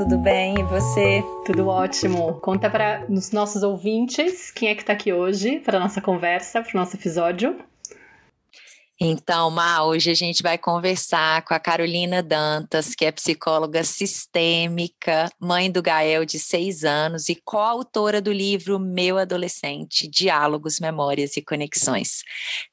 tudo bem? E você? Tudo ótimo. Conta para os nossos ouvintes quem é que está aqui hoje para nossa conversa, para o nosso episódio. Então, Ma, hoje a gente vai conversar com a Carolina Dantas, que é psicóloga sistêmica, mãe do Gael de seis anos e coautora do livro Meu Adolescente: Diálogos, Memórias e Conexões.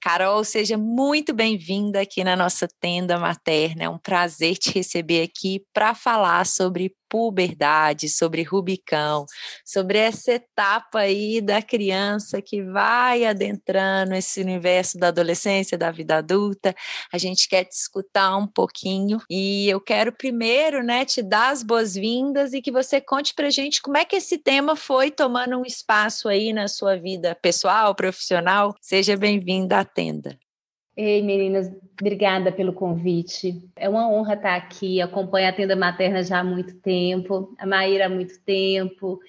Carol, seja muito bem-vinda aqui na nossa tenda materna. É um prazer te receber aqui para falar sobre puberdade, sobre Rubicão, sobre essa etapa aí da criança que vai adentrando esse universo da adolescência, da vida adulta. A gente quer te escutar um pouquinho e eu quero primeiro, né, te dar as boas-vindas e que você conte pra gente como é que esse tema foi tomando um espaço aí na sua vida pessoal, profissional. Seja bem-vinda à tenda. Ei, meninas, obrigada pelo convite. É uma honra estar aqui. Acompanho a tenda materna já há muito tempo, a Maíra há muito tempo,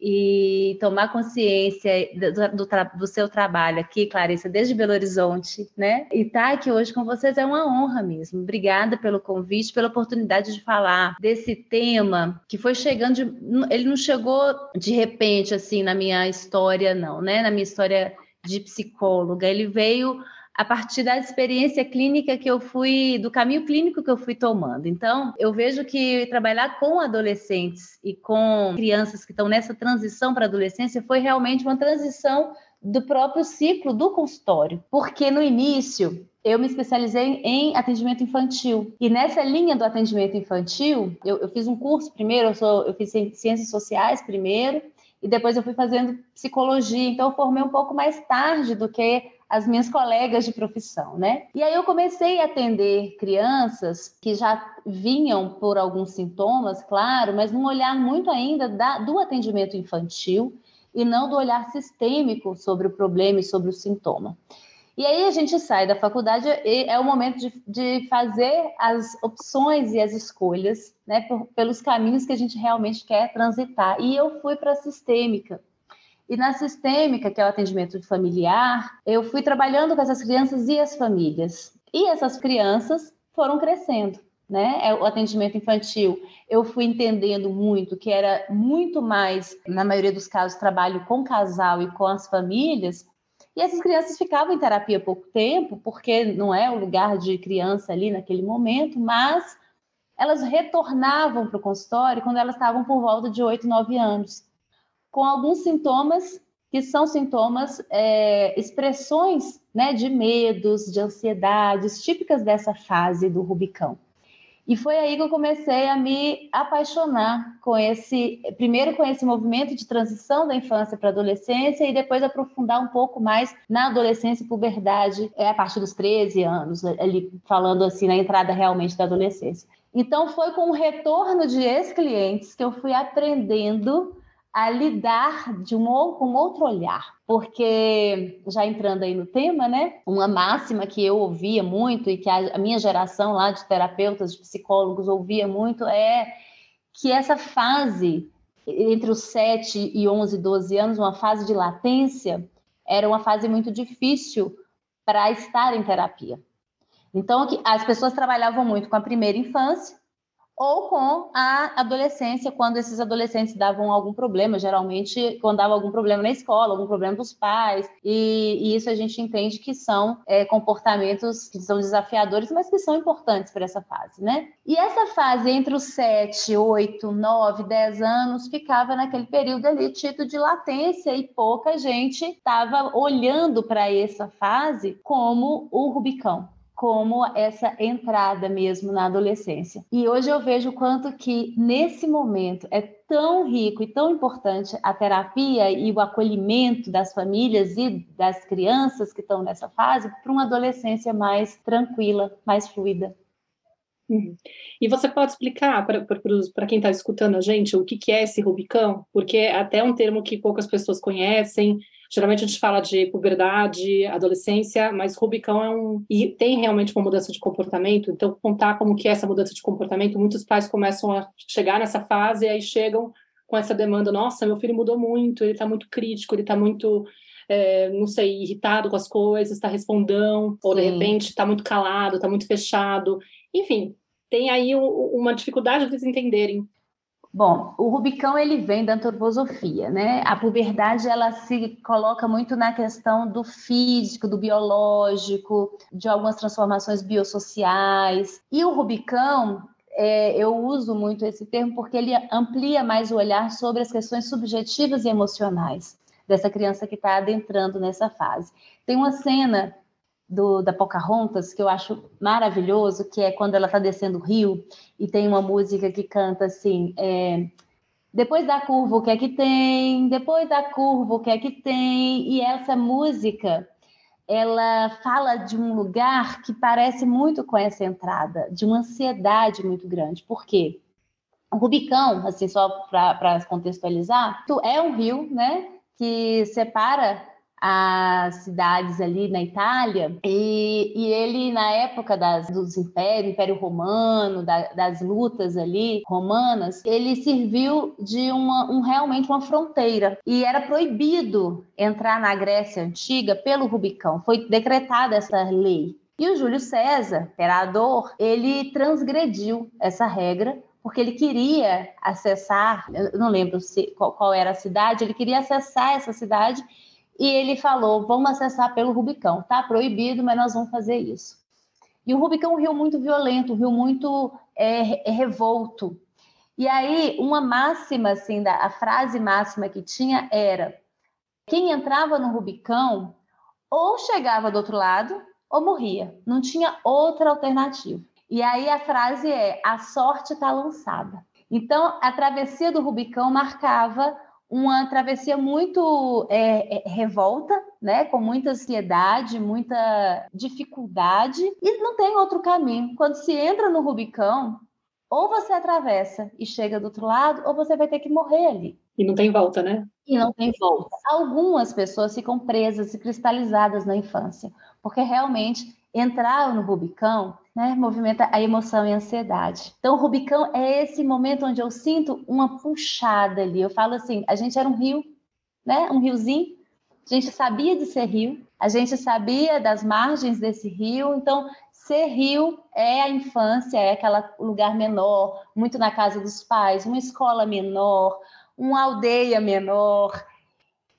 e tomar consciência do, do, do, seu trabalho aqui, Clarissa, desde Belo Horizonte, né? E estar aqui hoje com vocês é uma honra mesmo. Obrigada pelo convite, pela oportunidade de falar desse tema que foi chegando, de, ele não chegou de repente assim na minha história, não, né? Na minha história de psicóloga, ele veio a partir da experiência clínica que eu fui, do caminho clínico que eu fui tomando. Então, eu vejo que trabalhar com adolescentes e com crianças que estão nessa transição para a adolescência foi realmente uma transição do próprio ciclo do consultório, porque no início eu me especializei em atendimento infantil. E nessa linha do atendimento infantil eu, eu fiz um curso primeiro, eu, sou, eu fiz ciências sociais primeiro e depois eu fui fazendo psicologia, então eu formei um pouco mais tarde do que as minhas colegas de profissão, né? E aí eu comecei a atender crianças que já vinham por alguns sintomas, claro, mas num olhar muito ainda da, do atendimento infantil e não do olhar sistêmico sobre o problema e sobre o sintoma. E aí a gente sai da faculdade e é o momento de, de fazer as opções e as escolhas, né, por, pelos caminhos que a gente realmente quer transitar. E eu fui para a sistêmica, e na sistêmica, que é o atendimento familiar, eu fui trabalhando com essas crianças e as famílias. E essas crianças foram crescendo, né? É o atendimento infantil. Eu fui entendendo muito que era muito mais, na maioria dos casos, trabalho com casal e com as famílias. E essas crianças ficavam em terapia pouco tempo, porque não é o lugar de criança ali naquele momento, mas elas retornavam para o consultório quando elas estavam por volta de 8, 9 anos com alguns sintomas que são sintomas, é, expressões né, de medos, de ansiedades, típicas dessa fase do Rubicão. E foi aí que eu comecei a me apaixonar com esse, primeiro com esse movimento de transição da infância para a adolescência e depois aprofundar um pouco mais na adolescência e puberdade, é a partir dos 13 anos, ali falando assim na entrada realmente da adolescência. Então foi com o retorno de ex-clientes que eu fui aprendendo a lidar de um, com outro olhar, porque já entrando aí no tema, né? Uma máxima que eu ouvia muito e que a, minha geração lá de terapeutas, de psicólogos ouvia muito é que essa fase entre os 7 e 11, 12 anos, uma fase de latência, era uma fase muito difícil para estar em terapia. Então, as pessoas trabalhavam muito com a primeira infância, ou com a adolescência, quando esses adolescentes davam algum problema, geralmente quando dava algum problema na escola, algum problema dos pais, e, e isso a gente entende que são é, comportamentos que são desafiadores, mas que são importantes para essa fase, né? E essa fase entre os 7, 8, 9, 10 anos ficava naquele período ali tido de latência e pouca gente estava olhando para essa fase como o Rubicão como essa entrada mesmo na adolescência. E hoje eu vejo quanto que nesse momento é tão rico e tão importante a terapia e o acolhimento das famílias e das crianças que estão nessa fase para uma adolescência mais tranquila, mais fluida. Uhum. E você pode explicar para quem está escutando a gente o que, que é esse Rubicão? Porque é até um termo que poucas pessoas conhecem, Geralmente a gente fala de puberdade, adolescência, mas Rubicão é um e tem realmente uma mudança de comportamento. Então contar como que é essa mudança de comportamento, muitos pais começam a chegar nessa fase e aí chegam com essa demanda, nossa, meu filho mudou muito, ele está muito crítico, ele está muito é, não sei, irritado com as coisas, está respondão, ou de repente está muito calado, está muito fechado. Enfim, tem aí uma dificuldade de eles entenderem Bom, o Rubicão ele vem da antroposofia, né? A puberdade ela se coloca muito na questão do físico, do biológico, de algumas transformações biossociais. E o Rubicão, é, eu uso muito esse termo porque ele amplia mais o olhar sobre as questões subjetivas e emocionais dessa criança que está adentrando nessa fase. Tem uma cena do, da Pocahontas, que eu acho maravilhoso, que é quando ela está descendo o rio e tem uma música que canta assim: é, depois da curva, o que é que tem? Depois da curva, o que é que tem? E essa música, ela fala de um lugar que parece muito com essa entrada, de uma ansiedade muito grande. Por quê? O Rubicão, assim, só para contextualizar, é um rio, né, que separa as cidades ali na Itália, e, e ele, na época das, dos impérios, Império Romano, da, das lutas ali romanas, ele serviu de uma, um, realmente uma fronteira, e era proibido entrar na Grécia Antiga pelo Rubicão, foi decretada essa lei. E o Júlio César, imperador, ele transgrediu essa regra porque ele queria acessar, eu não lembro se, qual, qual, era a cidade, ele queria acessar essa cidade e ele falou: vamos acessar pelo Rubicão. Tá proibido, mas nós vamos fazer isso. E o Rubicão é um rio muito violento, um rio muito é, revolto. E aí, uma máxima, assim, da, a frase máxima que tinha era: quem entrava no Rubicão ou chegava do outro lado ou morria. Não tinha outra alternativa. E aí a frase é: a sorte está lançada. Então, a travessia do Rubicão marcava uma travessia muito é, é, revolta, né? Com muita ansiedade, muita dificuldade, e não tem outro caminho. Quando se entra no Rubicão, ou você atravessa e chega do outro lado, ou você vai ter que morrer ali. E não tem volta, né? E não tem volta. Algumas pessoas ficam presas e cristalizadas na infância, porque realmente entrar no Rubicão né, movimenta a emoção e a ansiedade. Então, o Rubicão é esse momento onde eu sinto uma puxada ali. Eu falo assim: a gente era um rio, né, um riozinho, a gente sabia de ser rio, a gente sabia das margens desse rio, então ser rio é a infância, é aquele lugar menor, muito na casa dos pais, uma escola menor, uma aldeia menor.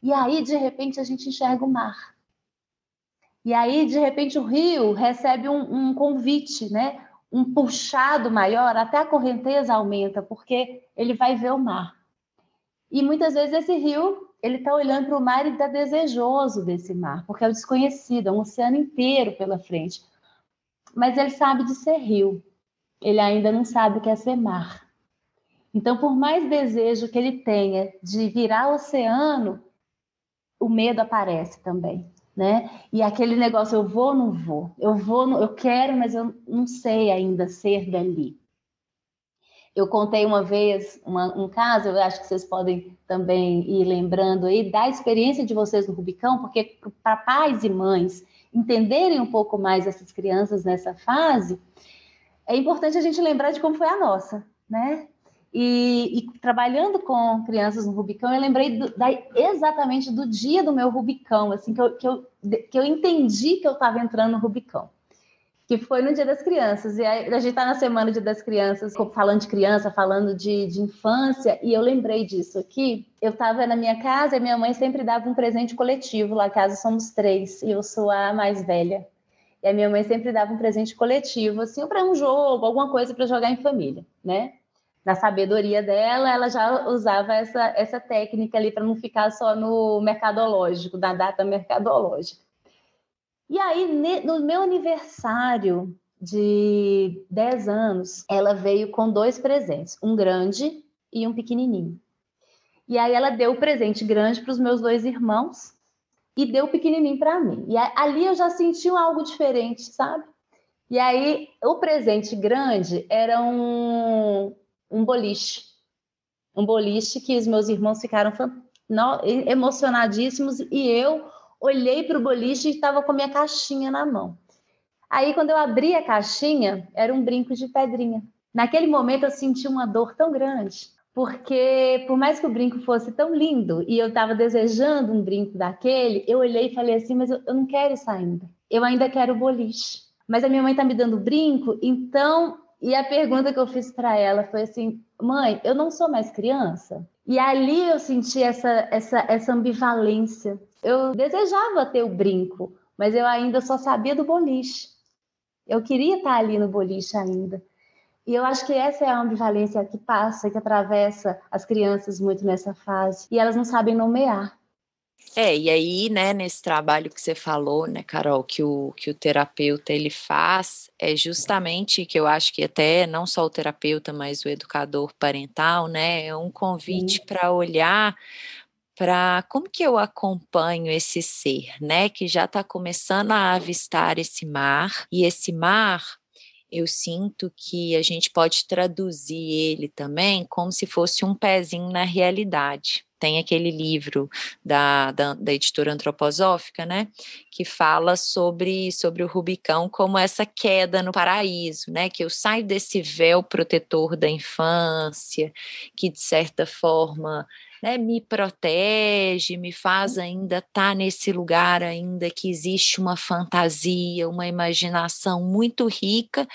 E aí, de repente, a gente enxerga o mar. E aí, de repente, o rio recebe um, um convite, né? um puxado maior, até a correnteza aumenta, porque ele vai ver o mar. E muitas vezes esse rio, ele está olhando para o mar e está desejoso desse mar, porque é o desconhecido, é um oceano inteiro pela frente. Mas ele sabe de ser rio, ele ainda não sabe o que é ser mar. Então, por mais desejo que ele tenha de virar oceano, o medo aparece também né? E aquele negócio, eu vou ou não vou? Eu vou, eu quero, mas eu não sei ainda ser dali. Eu contei uma vez uma, um caso, eu acho que vocês podem também ir lembrando aí da experiência de vocês no Rubicão, porque para pais e mães entenderem um pouco mais essas crianças nessa fase, é importante a gente lembrar de como foi a nossa, né? E, e, trabalhando com crianças no Rubicão, eu lembrei do, da, exatamente do dia do meu Rubicão, assim, que eu, que eu, que eu entendi que eu estava entrando no Rubicão, que foi no Dia das Crianças. E aí, a gente está na semana Dia das Crianças, falando de criança, falando de, de infância, e eu lembrei disso aqui. Eu estava na minha casa e minha mãe sempre dava um presente coletivo, lá casa somos três, e eu sou a mais velha. E a minha mãe sempre dava um presente coletivo, assim, para um jogo, alguma coisa para jogar em família, né? Na sabedoria dela, ela já usava essa, essa técnica ali para não ficar só no mercadológico, da data mercadológica. E aí, no meu aniversário de 10 anos, ela veio com dois presentes, um grande e um pequenininho. E aí ela deu o presente grande para os meus dois irmãos e deu o pequenininho para mim. E ali eu já senti algo diferente, sabe? E aí o presente grande era um, um boliche. Um boliche que os meus irmãos ficaram emocionadíssimos e eu olhei para o boliche e estava com a minha caixinha na mão. Aí, quando eu abri a caixinha, era um brinco de pedrinha. Naquele momento, eu senti uma dor tão grande, porque por mais que o brinco fosse tão lindo e eu estava desejando um brinco daquele, eu olhei e falei assim: Mas eu, eu não quero isso ainda. Eu ainda quero o boliche. Mas a minha mãe está me dando brinco, então e a pergunta que eu fiz para ela foi assim: mãe, eu não sou mais criança? E ali eu senti essa, essa, essa ambivalência. Eu desejava ter o brinco, mas eu ainda só sabia do boliche. Eu queria estar ali no boliche ainda. E eu acho que essa é a ambivalência que passa, que atravessa as crianças muito nessa fase. E elas não sabem nomear. É, e aí, né, nesse trabalho que você falou, né, Carol, que o, que o terapeuta ele faz, é justamente que eu acho que até não só o terapeuta, mas o educador parental, né, é um convite para olhar para como que eu acompanho esse ser, né, que já está começando a avistar esse mar, e esse mar eu sinto que a gente pode traduzir ele também como se fosse um pezinho na realidade tem aquele livro da, da, da, editora antroposófica, né, que fala sobre, sobre o Rubicão como essa queda no paraíso, né, que eu saio desse véu protetor da infância, que de certa forma né, me protege, me faz ainda estar tá nesse lugar ainda que existe uma fantasia, uma imaginação muito rica,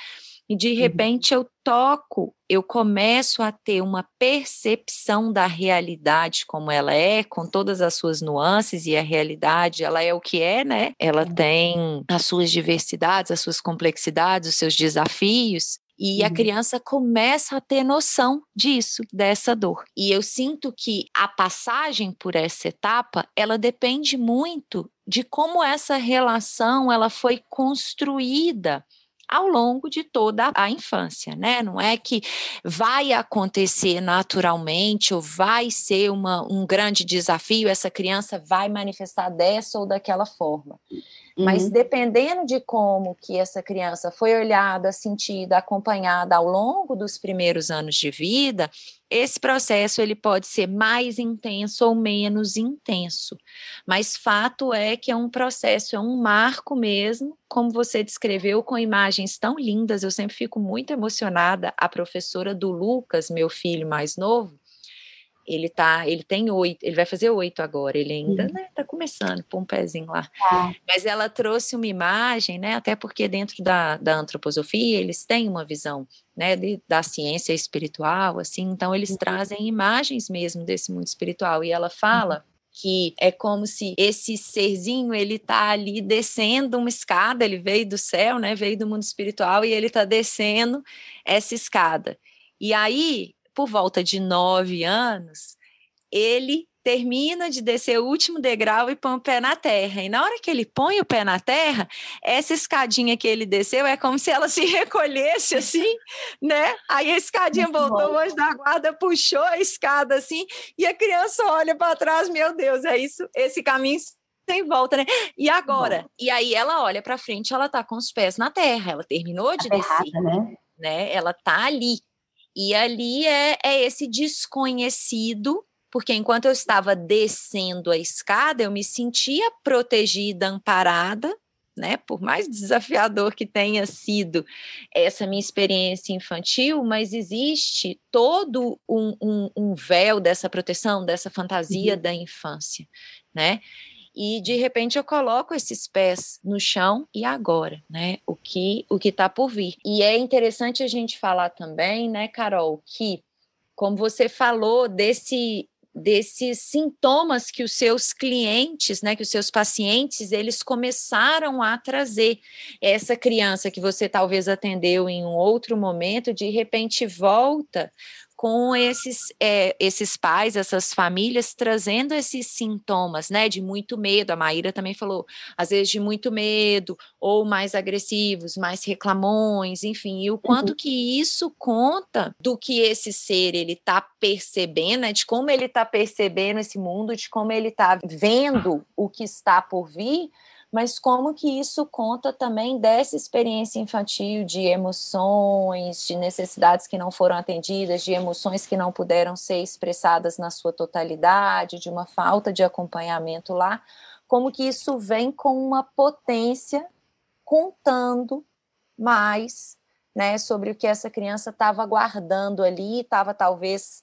e de uhum. repente eu toco, eu começo a ter uma percepção da realidade como ela é, com todas as suas nuances, e a realidade, ela é o que é, né? Ela tem as suas diversidades, as suas complexidades, os seus desafios, e uhum. a criança começa a ter noção disso, dessa dor. E eu sinto que a passagem por essa etapa, ela depende muito de como essa relação ela foi construída ao longo de toda a infância, né? Não é que vai acontecer naturalmente ou vai ser uma, um grande desafio, essa criança vai manifestar dessa ou daquela forma. Uhum. Mas dependendo de como que essa criança foi olhada, sentida, acompanhada ao longo dos primeiros anos de vida, esse processo ele pode ser mais intenso ou menos intenso. Mas fato é que é um processo, é um marco mesmo, como você descreveu com imagens tão lindas. Eu sempre fico muito emocionada. A professora do Lucas, meu filho mais novo, ele tá, ele tem oito, ele vai fazer oito agora, ele ainda, uhum. né, tá começando, pôr um pezinho lá. Ah. Mas ela trouxe uma imagem, né, até porque dentro da, da antroposofia eles têm uma visão, né, de, da ciência espiritual, assim, então eles uhum. trazem imagens mesmo desse mundo espiritual, e ela fala uhum. que é como se esse serzinho, ele tá ali descendo uma escada, ele veio do céu, né, veio do mundo espiritual, e ele tá descendo essa escada. E aí, por volta de nove anos, ele termina de descer o último degrau e põe o pé na terra. E na hora que ele põe o pé na terra, essa escadinha que ele desceu é como se ela se recolhesse assim, né? Aí a escadinha Muito voltou, o anjo da guarda puxou a escada assim, e a criança olha para trás, meu Deus, é isso, esse caminho sem volta, né? E agora? Bom. E aí ela olha para frente, ela tá com os pés na terra, ela terminou de descer, né? né? Ela tá ali e ali é, é esse desconhecido, porque enquanto eu estava descendo a escada, eu me sentia protegida, amparada, né? Por mais desafiador que tenha sido essa minha experiência infantil, mas existe todo um, um, um véu dessa proteção, dessa fantasia uhum. da infância, né? E de repente eu coloco esses pés no chão e agora, né? O que o que está por vir. E é interessante a gente falar também, né, Carol, que como você falou desse desses sintomas que os seus clientes, né, que os seus pacientes, eles começaram a trazer. Essa criança que você talvez atendeu em um outro momento, de repente volta com esses, é, esses pais, essas famílias, trazendo esses sintomas, né, de muito medo. A Maíra também falou, às vezes de muito medo, ou mais agressivos, mais reclamões, enfim, e o quanto uhum. que isso conta do que esse ser ele está percebendo, né, de como ele está percebendo esse mundo, de como ele está vendo o que está por vir, mas como que isso conta também dessa experiência infantil de emoções, de necessidades que não foram atendidas, de emoções que não puderam ser expressadas na sua totalidade, de uma falta de acompanhamento lá, como que isso vem com uma potência contando mais né, sobre o que essa criança estava guardando ali, estava talvez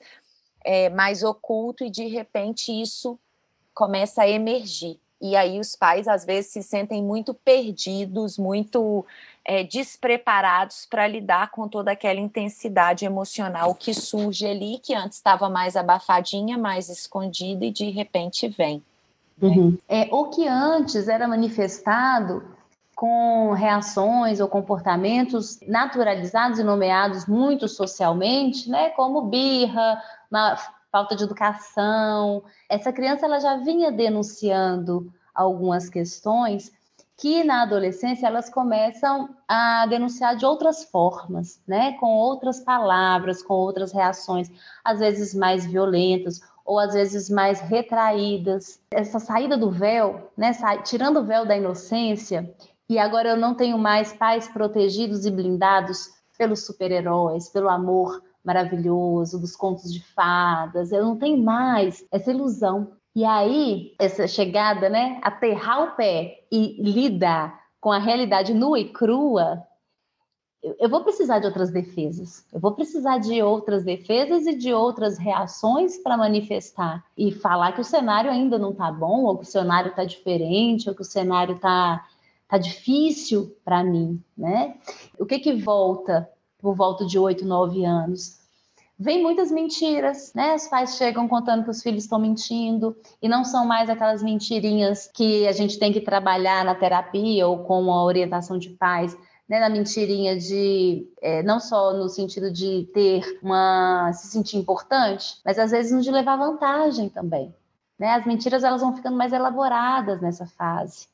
é, mais oculto, e de repente isso começa a emergir. E aí os pais às vezes se sentem muito perdidos, muito é, despreparados para lidar com toda aquela intensidade emocional que surge ali, que antes estava mais abafadinha, mais escondida e de repente vem. Né? Uhum. É, o que antes era manifestado com reações ou comportamentos naturalizados e nomeados muito socialmente, né, como birra, falta de educação. Essa criança ela já vinha denunciando algumas questões que na adolescência elas começam a denunciar de outras formas, né, com outras palavras, com outras reações, às vezes mais violentas ou às vezes mais retraídas. Essa saída do véu, né, tirando o véu da inocência, e agora eu não tenho mais pais protegidos e blindados pelos super-heróis, pelo amor maravilhoso dos contos de fadas. Eu não tenho mais essa ilusão e aí, essa chegada, né, aterrar o pé e lidar com a realidade nua e crua, eu vou precisar de outras defesas. Eu vou precisar de outras defesas e de outras reações para manifestar e falar que o cenário ainda não está bom, ou que o cenário está diferente, ou que o cenário está tá difícil para mim, né? O que que volta por volta de oito, nove anos? vem muitas mentiras, né? Os pais chegam contando que os filhos estão mentindo e não são mais aquelas mentirinhas que a gente tem que trabalhar na terapia ou com a orientação de pais. Né, na mentirinha de é, não só no sentido de ter uma se sentir importante, mas às vezes de levar vantagem também. Né? As mentiras elas vão ficando mais elaboradas nessa fase.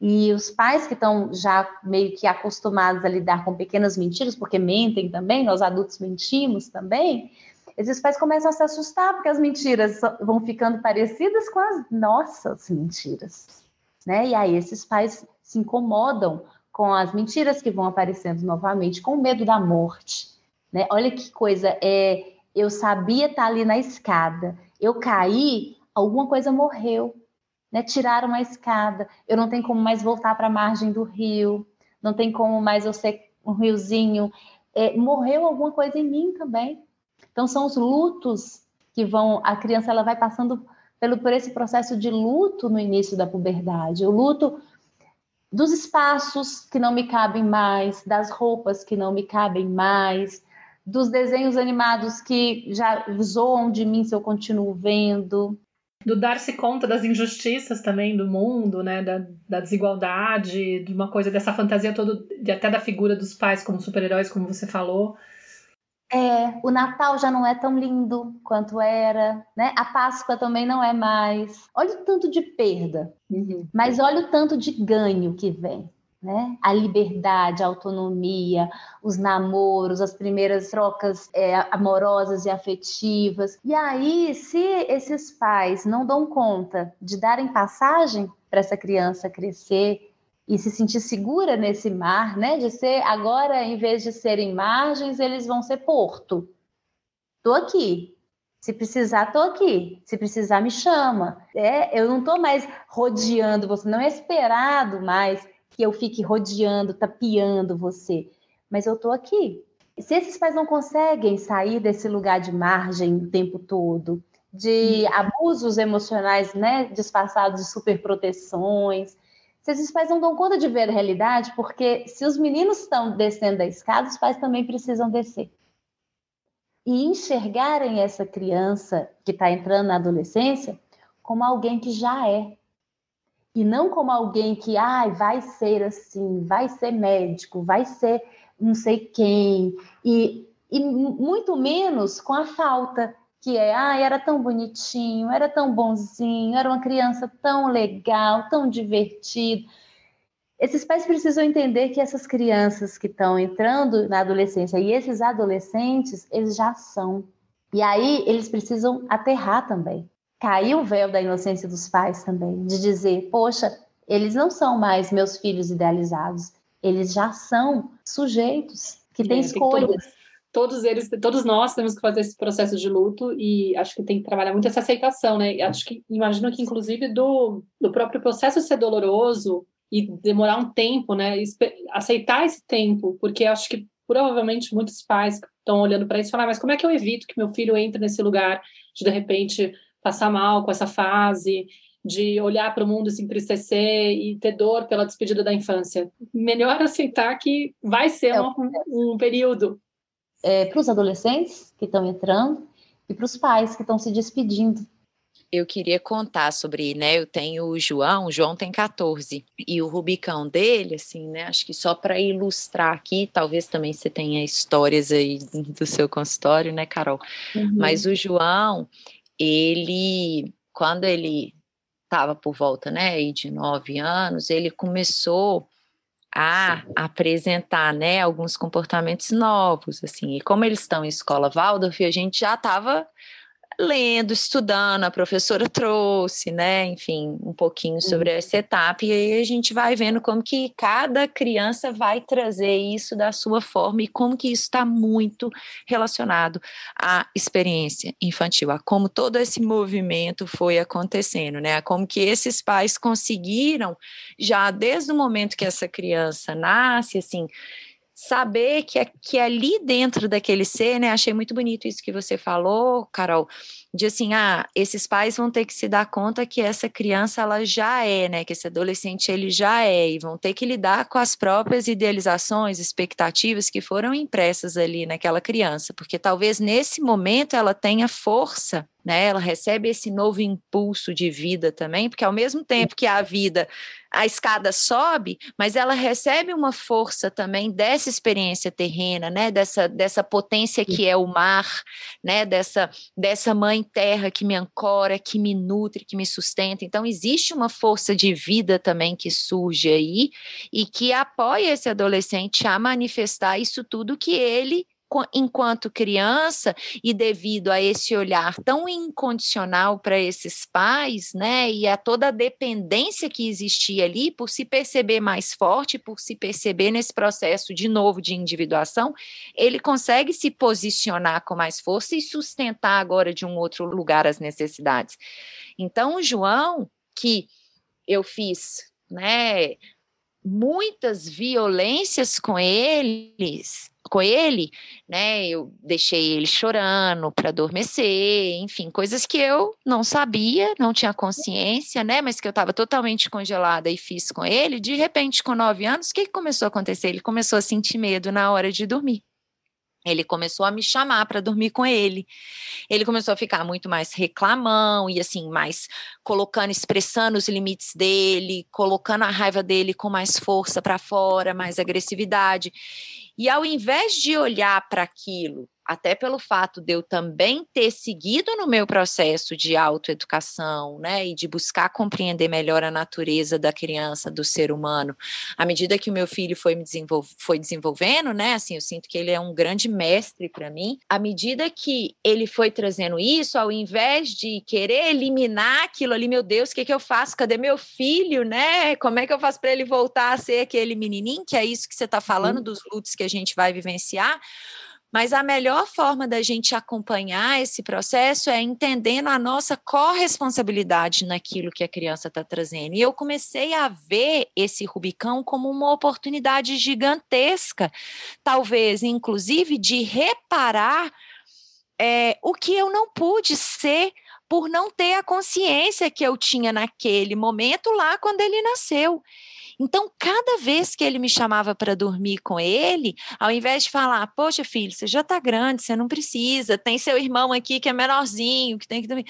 E os pais que estão já meio que acostumados a lidar com pequenas mentiras, porque mentem também, nós adultos mentimos também, esses pais começam a se assustar porque as mentiras vão ficando parecidas com as nossas mentiras. Né? E aí esses pais se incomodam com as mentiras que vão aparecendo novamente, com medo da morte. Né? Olha que coisa, é, eu sabia estar ali na escada, eu caí, alguma coisa morreu né? Tiraram a escada, eu não tenho como mais voltar para a margem do rio, não tem como mais eu ser um riozinho. É, morreu alguma coisa em mim também. Então são os lutos que vão, a criança ela vai passando pelo por esse processo de luto no início da puberdade, o luto dos espaços que não me cabem mais, das roupas que não me cabem mais, dos desenhos animados que já zoam de mim se eu continuo vendo, do dar-se conta das injustiças também do mundo, né, da, da, desigualdade, de uma coisa dessa fantasia toda, de, até da figura dos pais como super-heróis, como você falou. É, o Natal já não é tão lindo quanto era, né? A Páscoa também não é mais. Olha o tanto de perda, uhum. mas olha o tanto de ganho que vem né? A liberdade, a autonomia, os namoros, as primeiras trocas é, amorosas e afetivas. E aí, se esses pais não dão conta de darem passagem para essa criança crescer e se sentir segura nesse mar, né? De ser agora, em vez de serem margens, eles vão ser porto. Tô aqui, se precisar, tô aqui. Se precisar, me chama. É, eu não tô mais rodeando você, não é esperado mais que eu fique rodeando, tapeando você, mas eu estou aqui. Se esses pais não conseguem sair desse lugar de margem o tempo todo, de hum. abusos emocionais, né, disfarçados de superproteções, se esses pais não dão conta de ver a realidade, porque se os meninos estão descendo da escada, os pais também precisam descer. E enxergarem essa criança que está entrando na adolescência como alguém que já é, e não como alguém que ah, vai ser assim, vai ser médico, vai ser não sei quem, e, e muito menos com a falta, que é, ah, era tão bonitinho, era tão bonzinho, era uma criança tão legal, tão divertido. Esses pais precisam entender que essas crianças que estão entrando na adolescência e esses adolescentes, eles já são. E aí eles precisam aterrar também caiu o véu da inocência dos pais também, de dizer, poxa, eles não são mais meus filhos idealizados, eles já são sujeitos que têm é, escolhas. Todo, todos eles, todos nós temos que fazer esse processo de luto e acho que tem que trabalhar muito essa aceitação, né? Acho que imagino que inclusive do, do próprio processo ser doloroso e demorar um tempo, né? Aceitar esse tempo, porque acho que provavelmente muitos pais estão olhando para isso e falar, mas como é que eu evito que meu filho entre nesse lugar de de repente passar mal com essa fase, de olhar para o mundo, se entristecer e ter dor pela despedida da infância. Melhor aceitar que vai ser é um, um período. É, para os adolescentes que estão entrando e para os pais que estão se despedindo eu queria contar sobre, né? Eu tenho o João, o João tem 14, e o Rubicão dele, assim, né? Acho que só para ilustrar aqui, talvez também você tenha histórias aí do seu consultório, né, Carol? Uhum. Mas o João, ele, quando ele estava por volta, né, de nove anos, ele começou a apresentar, né, alguns comportamentos novos, assim, e como eles estão em escola Waldorf, a gente já estava lendo, estudando, a professora trouxe, né, enfim, um pouquinho sobre uhum. essa etapa, e aí a gente vai vendo como que cada criança vai trazer isso da sua forma e como que isso está muito relacionado à experiência infantil, a como todo esse movimento foi acontecendo, né, a como que esses pais conseguiram, já desde o momento que essa criança nasce, assim, saber que, é, que ali dentro daquele ser, né? Achei muito bonito isso que você falou, Carol, de assim, ah, esses pais vão ter que se dar conta que essa criança ela já é, né? Que esse adolescente ele já é e vão ter que lidar com as próprias idealizações, expectativas que foram impressas ali naquela criança, porque talvez nesse momento ela tenha força né? Ela recebe esse novo impulso de vida também, porque ao mesmo tempo que a vida, a escada sobe, mas ela recebe uma força também dessa experiência terrena, né? Dessa, dessa potência que é o mar, né? Dessa, dessa mãe terra que me ancora, que me nutre, que me sustenta. Então existe uma força de vida também que surge aí e que apoia esse adolescente a manifestar isso tudo que ele enquanto criança e devido a esse olhar tão incondicional para esses pais, né, e a toda a dependência que existia ali por se perceber mais forte, por se perceber nesse processo de novo de individuação, ele consegue se posicionar com mais força e sustentar agora de um outro lugar as necessidades. Então, o João, que eu fiz, né, muitas violências com eles, com ele, né? Eu deixei ele chorando para adormecer, enfim, coisas que eu não sabia, não tinha consciência, né? Mas que eu estava totalmente congelada e fiz com ele. De repente, com nove anos, o que começou a acontecer? Ele começou a sentir medo na hora de dormir. Ele começou a me chamar para dormir com ele. Ele começou a ficar muito mais reclamão e assim, mais colocando, expressando os limites dele, colocando a raiva dele com mais força para fora, mais agressividade. E ao invés de olhar para aquilo até pelo fato de eu também ter seguido no meu processo de autoeducação, né, e de buscar compreender melhor a natureza da criança, do ser humano, à medida que o meu filho foi me desenvol foi desenvolvendo, né, assim, eu sinto que ele é um grande mestre para mim. À medida que ele foi trazendo isso, ao invés de querer eliminar aquilo ali, meu Deus, o que que eu faço? Cadê meu filho, né? Como é que eu faço para ele voltar a ser aquele menininho? Que é isso que você está falando dos lutos que a gente vai vivenciar mas a melhor forma da gente acompanhar esse processo é entendendo a nossa corresponsabilidade naquilo que a criança está trazendo. E eu comecei a ver esse Rubicão como uma oportunidade gigantesca, talvez, inclusive, de reparar é, o que eu não pude ser por não ter a consciência que eu tinha naquele momento lá quando ele nasceu. Então, cada vez que ele me chamava para dormir com ele, ao invés de falar, poxa, filho, você já está grande, você não precisa, tem seu irmão aqui que é menorzinho, que tem que dormir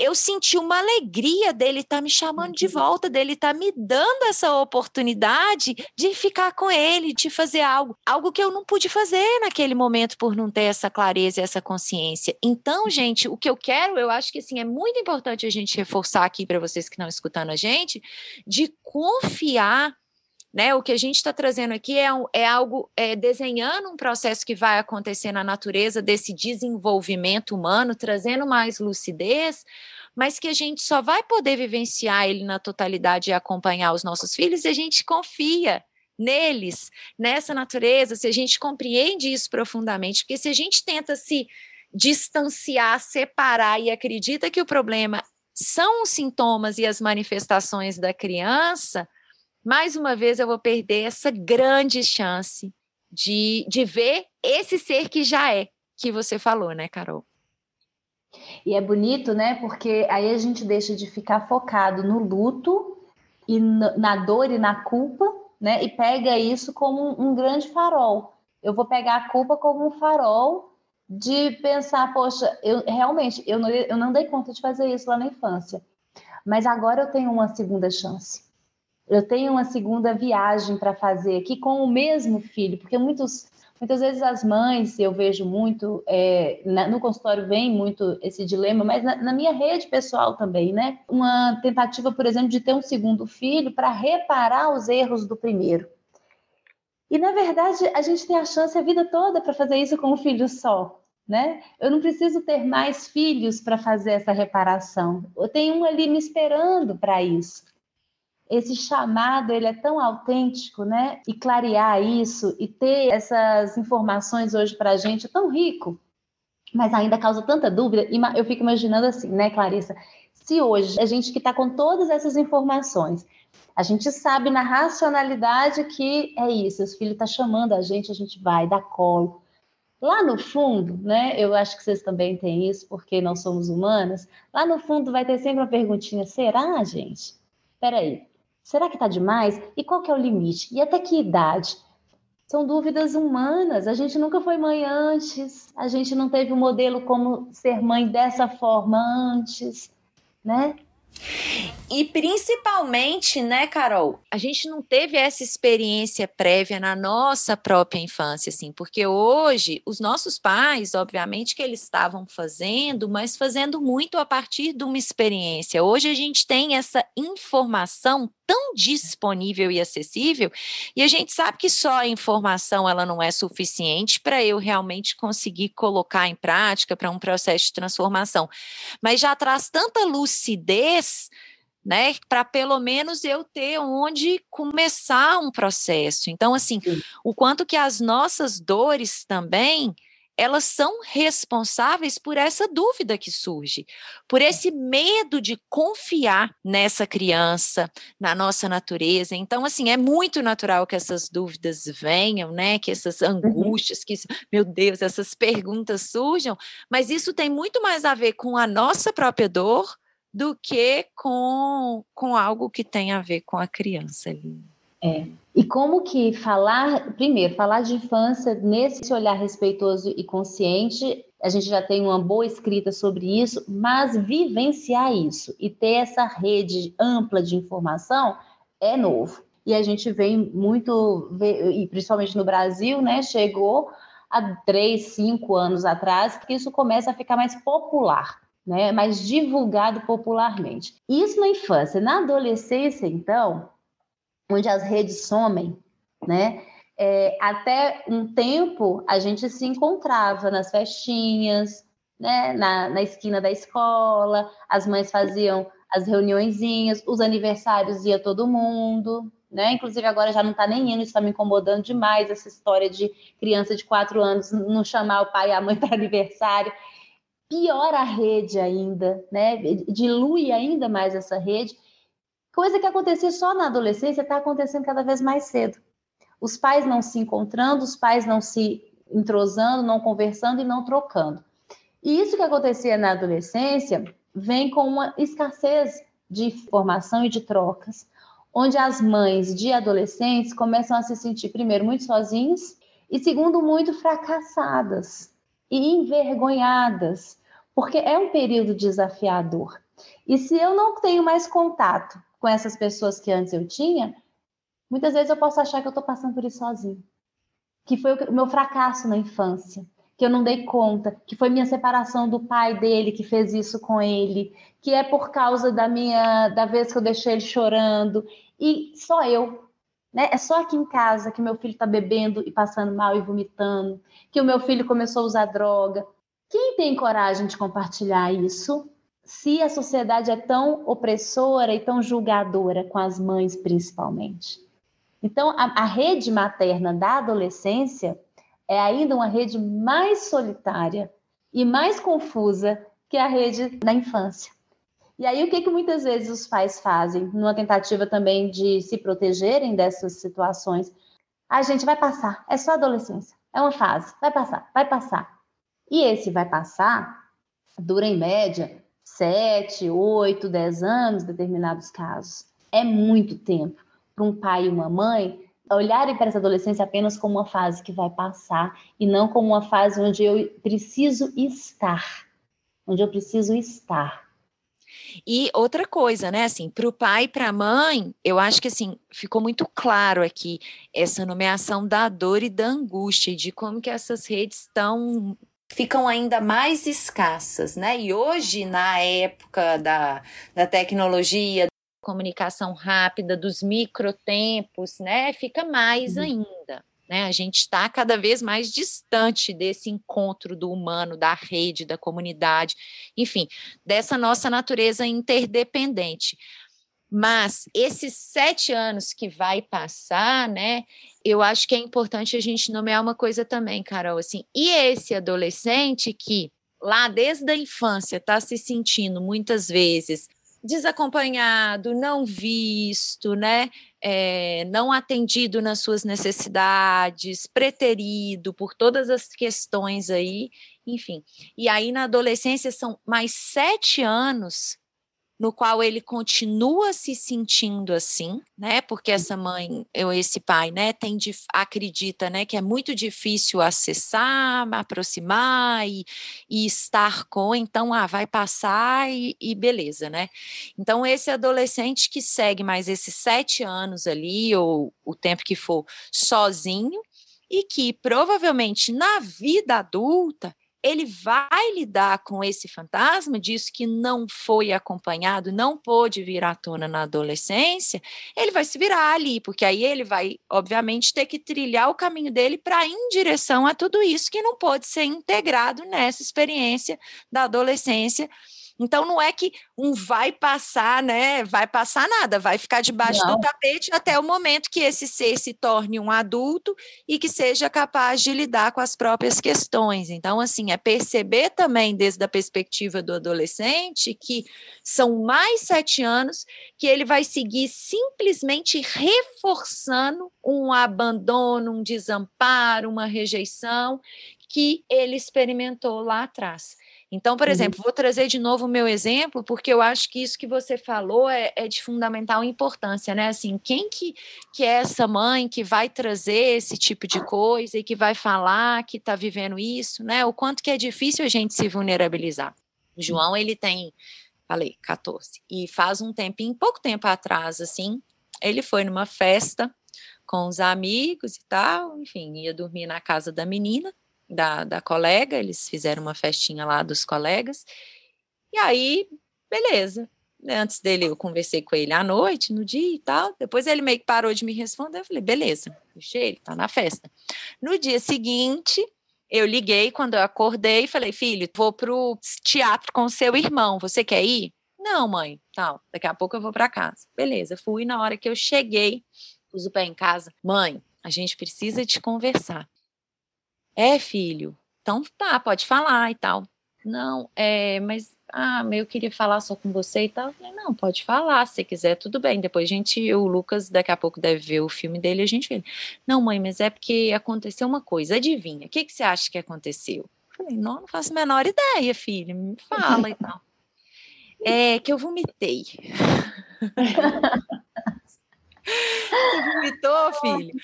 eu senti uma alegria dele estar tá me chamando de uhum. volta, dele estar tá me dando essa oportunidade de ficar com ele, de fazer algo, algo que eu não pude fazer naquele momento por não ter essa clareza e essa consciência. Então, gente, o que eu quero, eu acho que assim é muito importante a gente reforçar aqui para vocês que estão escutando a gente, de confiar né? O que a gente está trazendo aqui é, é algo é, desenhando um processo que vai acontecer na natureza desse desenvolvimento humano, trazendo mais lucidez, mas que a gente só vai poder vivenciar ele na totalidade e acompanhar os nossos filhos se a gente confia neles, nessa natureza, se a gente compreende isso profundamente, porque se a gente tenta se distanciar, separar e acredita que o problema são os sintomas e as manifestações da criança, mais uma vez eu vou perder essa grande chance de, de ver esse ser que já é, que você falou, né, Carol? E é bonito, né? Porque aí a gente deixa de ficar focado no luto e na dor e na culpa, né? E pega isso como um grande farol. Eu vou pegar a culpa como um farol de pensar, poxa, eu realmente eu não, eu não dei conta de fazer isso lá na infância, mas agora eu tenho uma segunda chance. Eu tenho uma segunda viagem para fazer aqui com o mesmo filho, porque muitos Muitas vezes as mães, eu vejo muito, é, na, no consultório vem muito esse dilema, mas na, na, minha rede pessoal também, né? Uma tentativa, por exemplo, de ter um segundo filho para reparar os erros do primeiro. E na verdade, a gente tem a chance a vida toda para fazer isso com um filho só, né? Eu não preciso ter mais filhos para fazer essa reparação. Eu tenho um ali me esperando para isso esse chamado ele é tão autêntico, né? E clarear isso e ter essas informações hoje para a gente é tão rico, mas ainda causa tanta dúvida. Eu fico imaginando assim, né, Clarissa? Se hoje a gente que está com todas essas informações, a gente sabe na racionalidade que é isso, os filhos estão tá chamando a gente, a gente vai, dá colo. Lá no fundo, né? Eu acho que vocês também têm isso, porque nós somos humanas. Lá no fundo vai ter sempre uma perguntinha: será, gente? Peraí, Será que está demais? E qual que é o limite? E até que idade? São dúvidas humanas. A gente nunca foi mãe antes, a gente não teve um modelo como ser mãe dessa forma antes, né? E principalmente, né, Carol? A gente não teve essa experiência prévia na nossa própria infância, assim, porque hoje os nossos pais, obviamente, que eles estavam fazendo, mas fazendo muito a partir de uma experiência. Hoje a gente tem essa informação tão disponível e acessível, e a gente sabe que só a informação ela não é suficiente para eu realmente conseguir colocar em prática para um processo de transformação, mas já traz tanta lucidez né, para pelo menos eu ter onde começar um processo. Então, assim, Sim. o quanto que as nossas dores também elas são responsáveis por essa dúvida que surge, por esse medo de confiar nessa criança, na nossa natureza. Então, assim, é muito natural que essas dúvidas venham, né? Que essas uhum. angústias, que, meu Deus, essas perguntas surjam, mas isso tem muito mais a ver com a nossa própria dor do que com, com algo que tem a ver com a criança ali. É. E como que falar, primeiro, falar de infância nesse olhar respeitoso e consciente, a gente já tem uma boa escrita sobre isso, mas vivenciar isso e ter essa rede ampla de informação é novo. E a gente vem muito, e principalmente no Brasil, né, chegou há três, cinco anos atrás, que isso começa a ficar mais popular. Né, mais divulgado popularmente. Isso na infância. Na adolescência, então, onde as redes somem, né? É, até um tempo a gente se encontrava nas festinhas, né? Na, na esquina da escola, as mães faziam as reuniõezinhas, os aniversários ia todo mundo, né? Inclusive agora já não está nem indo, está me incomodando demais essa história de criança de quatro anos não chamar o pai e a mãe para aniversário. Piora a rede ainda, né? Dilui ainda mais essa rede Coisa que acontecia só na adolescência está acontecendo cada vez mais cedo. Os pais não se encontrando, os pais não se entrosando, não conversando e não trocando. E isso que acontecia na adolescência vem com uma escassez de informação e de trocas, onde as mães de adolescentes começam a se sentir, primeiro, muito sozinhas e, segundo, muito fracassadas e envergonhadas, porque é um período desafiador. E se eu não tenho mais contato com essas pessoas que antes eu tinha, muitas vezes eu posso achar que eu estou passando por isso sozinho. Que foi o meu fracasso na infância, que eu não dei conta, que foi minha separação do pai dele que fez isso com ele, que é por causa da minha da vez que eu deixei ele chorando e só eu, né? É só aqui em casa que meu filho está bebendo e passando mal e vomitando, que o meu filho começou a usar droga. Quem tem coragem de compartilhar isso se a sociedade é tão opressora e tão julgadora com as mães, principalmente. Então, a, a, rede materna da adolescência é ainda uma rede mais solitária e mais confusa que a rede da infância. E aí, o que, que muitas vezes os pais fazem, numa tentativa também de se protegerem dessas situações? A gente vai passar, é só adolescência, é uma fase, vai passar, vai passar. E esse vai passar dura em média 7, 8, 10 anos, determinados casos. É muito tempo para um pai e uma mãe olharem para essa adolescência apenas como uma fase que vai passar e não como uma fase onde eu preciso estar, onde eu preciso estar. E outra coisa, né, assim, para o pai e para a mãe, eu acho que assim ficou muito claro aqui essa nomeação da dor e da angústia, de como que essas redes estão ficam ainda mais escassas, né? E hoje, na época da, da tecnologia, comunicação rápida, dos microtempos, né? Fica mais uhum. ainda. Né? A gente está cada vez mais distante desse encontro do humano, da rede, da comunidade, enfim, dessa nossa natureza interdependente. Mas esses sete anos que vai passar, né? Eu acho que é importante a gente nomear uma coisa também, Carol. Assim, e esse adolescente que lá desde a infância está se sentindo muitas vezes desacompanhado, não visto, né? É, não atendido nas suas necessidades, preterido por todas as questões aí, enfim. E aí na adolescência são mais sete anos no qual ele continua se sentindo assim, né? Porque essa mãe, eu esse pai, né, tem acredita, né, que é muito difícil acessar, aproximar e, e estar com, então ah, vai passar e, e, beleza, né? Então esse adolescente que segue mais esses sete anos ali ou o tempo que for sozinho e que provavelmente na vida adulta ele vai lidar com esse fantasma disso que não foi acompanhado, não pôde vir à tona na adolescência, ele vai se virar ali, porque aí ele vai, obviamente, ter que trilhar o caminho dele para ir em direção a tudo isso que não pode ser integrado nessa experiência da adolescência então não é que um vai passar, né? Vai passar nada, vai ficar debaixo não. do tapete até o momento que esse ser se torne um adulto e que seja capaz de lidar com as próprias questões. Então, assim, é perceber também desde a perspectiva do adolescente que são mais sete anos que ele vai seguir simplesmente reforçando um abandono, um desamparo, uma rejeição que ele experimentou lá atrás. Então, por uhum. exemplo, vou trazer de novo o meu exemplo, porque eu acho que isso que você falou é, é, de fundamental importância, né? Assim, quem que, que é essa mãe que vai trazer esse tipo de coisa e que vai falar que está vivendo isso, né? O quanto que é difícil a gente se vulnerabilizar. O João, ele tem, falei, 14, e faz um tempinho, pouco tempo atrás, assim, ele foi numa festa com os amigos e tal, enfim, ia dormir na casa da menina, da, da colega, eles fizeram uma festinha lá dos colegas, e aí, beleza. Antes dele, eu conversei com ele à noite, no dia e tal. Depois ele meio que parou de me responder. Eu falei, beleza, deixei ele, tá na festa. No dia seguinte, eu liguei quando eu acordei e falei, filho, vou pro teatro com seu irmão, você quer ir? Não, mãe, tal, daqui a pouco eu vou para casa. Beleza, fui na hora que eu cheguei, pus o pé em casa. Mãe, a gente precisa te conversar. É, filho? Então tá, pode falar e tal. Não, é, mas ah, eu queria falar só com você e tal. Não, pode falar, se quiser, tudo bem. Depois a gente, o Lucas daqui a pouco deve ver o filme dele a gente vê. Não, mãe, mas é porque aconteceu uma coisa. Adivinha, o que, que você acha que aconteceu? Falei, não, não faço a menor ideia, filho, me fala e tal. É que eu vomitei. você vomitou, filho?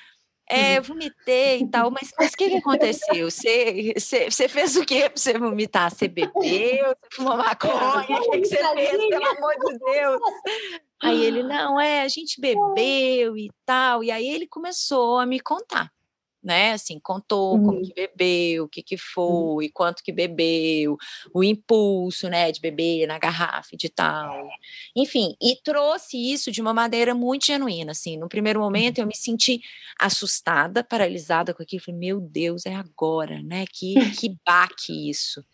É, eu vomitei e tal, mas, mas o que, que aconteceu? Você, você, você fez o quê para você vomitar? Você bebeu? Você fumou maconha? O que, que você fez, pelo amor de Deus? Aí ele, não, é, a gente bebeu e tal. E aí ele começou a me contar né? Assim, contou uhum. como que bebeu, o que que foi, quanto que bebeu, o impulso, né, de beber na garrafa de tal. Enfim, e trouxe isso de uma maneira muito genuína, assim. No primeiro momento eu me senti assustada, paralisada com aquilo, falei, meu Deus, é agora, né? Que que baque isso.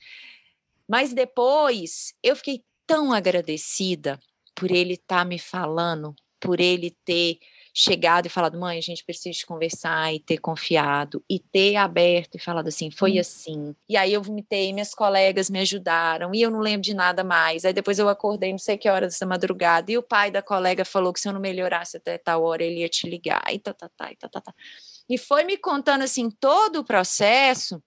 Mas depois eu fiquei tão agradecida por ele estar tá me falando, por ele ter chegado e falado, mãe, a gente precisa conversar e ter confiado e ter aberto e falado assim, foi hum. assim. E aí eu vomitei, minhas colegas me ajudaram e eu não lembro de nada mais. Aí depois eu acordei, não sei que hora dessa madrugada, e o pai da colega falou que se eu não melhorasse até tal hora, ele ia te ligar, e tá, tá, tá, e tá, tá, tá. E foi me contando assim todo o processo.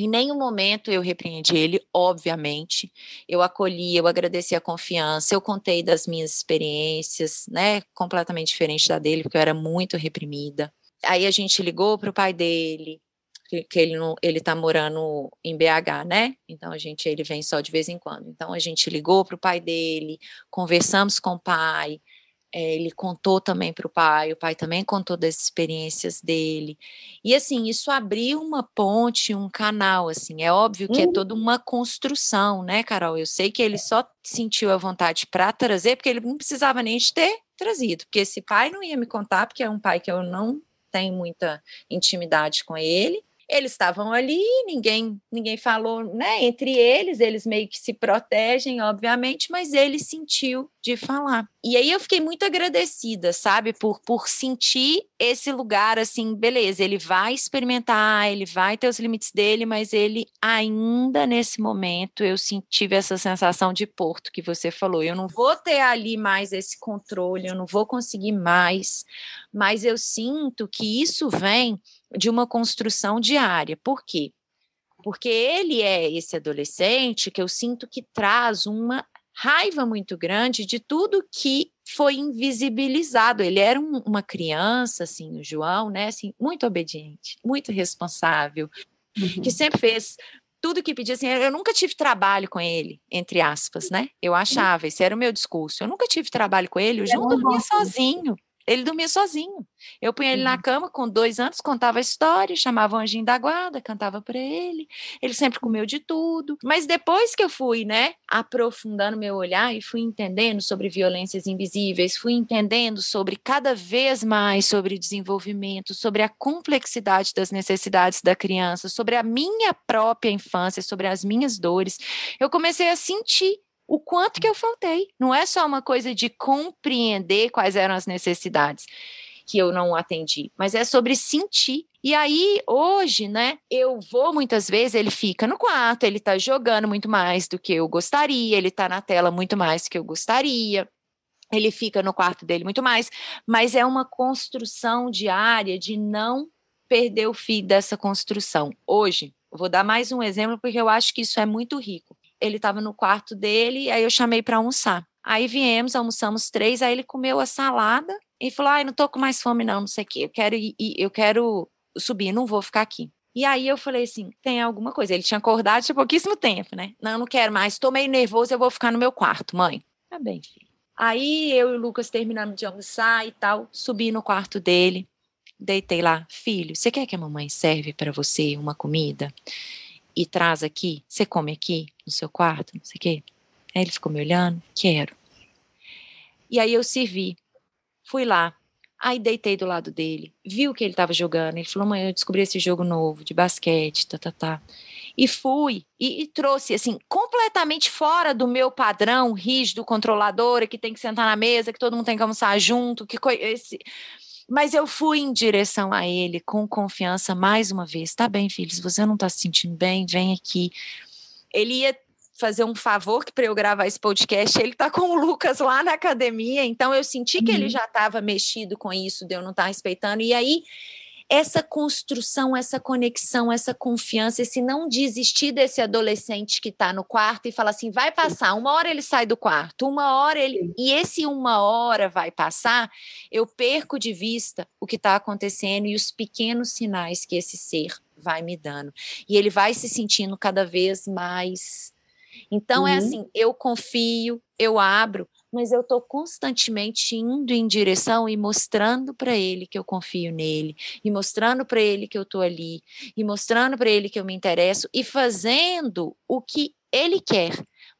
Em nenhum momento eu repreendi ele, obviamente. Eu acolhi, eu agradeci a confiança, eu contei das minhas experiências, né, completamente diferente da dele, porque eu era muito reprimida. Aí a gente ligou para o pai dele, que ele ele está morando em BH, né? Então a gente ele vem só de vez em quando. Então a gente ligou para o pai dele, conversamos com o pai, é, ele contou também para o pai, o pai também contou das experiências dele. E assim, isso abriu uma ponte, um canal, assim. É óbvio que é uhum. toda uma construção, né, Carol? Eu sei que ele só sentiu a vontade para trazer, porque ele não precisava nem de ter trazido, porque esse pai não ia me contar, porque é um pai que eu não tenho muita intimidade com ele. Eles estavam ali, ninguém ninguém falou, né? Entre eles, eles meio que se protegem, obviamente, mas ele sentiu de falar. E aí eu fiquei muito agradecida, sabe, por, por sentir esse lugar assim, beleza, ele vai experimentar, ele vai ter os limites dele, mas ele ainda nesse momento eu tive essa sensação de porto que você falou. Eu não vou ter ali mais esse controle, eu não vou conseguir mais, mas eu sinto que isso vem de uma construção diária. Por quê? Porque ele é esse adolescente que eu sinto que traz uma raiva muito grande de tudo que foi invisibilizado. Ele era um, uma criança, assim, o João, né, assim, muito obediente, muito responsável, uhum. que sempre fez tudo que pedia, assim, eu nunca tive trabalho com ele, entre aspas, né? Eu achava, esse era o meu discurso. Eu nunca tive trabalho com ele, o João dormia sozinho. Ele dormia sozinho. Eu punha ele na uhum. cama com dois anos, contava a história, chamava o anjinho da guarda, cantava para ele. Ele sempre comeu de tudo. Mas depois que eu fui, né, aprofundando meu olhar e fui entendendo sobre violências invisíveis, fui entendendo sobre cada vez mais sobre desenvolvimento, sobre a complexidade das necessidades da criança, sobre a minha própria infância, sobre as minhas dores, eu comecei a sentir o quanto que eu faltei. Não é só uma coisa de compreender quais eram as necessidades que eu não atendi, mas é sobre sentir. E aí, hoje, né, eu vou muitas vezes, ele fica no quarto, ele tá jogando muito mais do que eu gostaria, ele tá na tela muito mais do que eu gostaria. Ele fica no quarto dele muito mais, mas é uma construção diária de não perder o fio dessa construção. Hoje, vou dar mais um exemplo porque eu acho que isso é muito rico ele estava no quarto dele, aí eu chamei para almoçar. Aí viemos, almoçamos três, aí ele comeu a salada e falou: "Ai, não tô com mais fome não, não sei o quê. Eu quero ir, eu quero subir, não vou ficar aqui". E aí eu falei assim: "Tem alguma coisa". Ele tinha acordado tinha pouquíssimo tempo, né? "Não, não quero mais, tô meio nervoso, eu vou ficar no meu quarto, mãe". Tá bem, filho. Aí eu e o Lucas terminamos de almoçar e tal, subi no quarto dele, deitei lá, filho, você quer que a mamãe serve para você uma comida? e traz aqui, você come aqui no seu quarto, não sei o quê. Aí ele ficou me olhando, quero. E aí eu servi, fui lá, aí deitei do lado dele, vi o que ele estava jogando, ele falou, mãe, eu descobri esse jogo novo de basquete, tá, tá, tá. E fui, e, e trouxe, assim, completamente fora do meu padrão rígido, controladora, que tem que sentar na mesa, que todo mundo tem que almoçar junto, que esse mas eu fui em direção a ele com confiança mais uma vez. Tá bem, filho, se você não está se sentindo bem, vem aqui. Ele ia fazer um favor que para eu gravar esse podcast, ele tá com o Lucas lá na academia, então eu senti que uhum. ele já estava mexido com isso, de eu não estar tá respeitando. E aí essa construção, essa conexão, essa confiança, esse não desistir desse adolescente que está no quarto e fala assim, vai passar, uma hora ele sai do quarto, uma hora ele. E esse uma hora vai passar, eu perco de vista o que está acontecendo e os pequenos sinais que esse ser vai me dando. E ele vai se sentindo cada vez mais. Então é uhum. é assim, eu confio, eu abro, mas eu estou constantemente indo em direção e mostrando para ele que eu confio nele, e mostrando para ele que eu estou ali, e mostrando para ele que eu me interesso, e fazendo o que ele quer.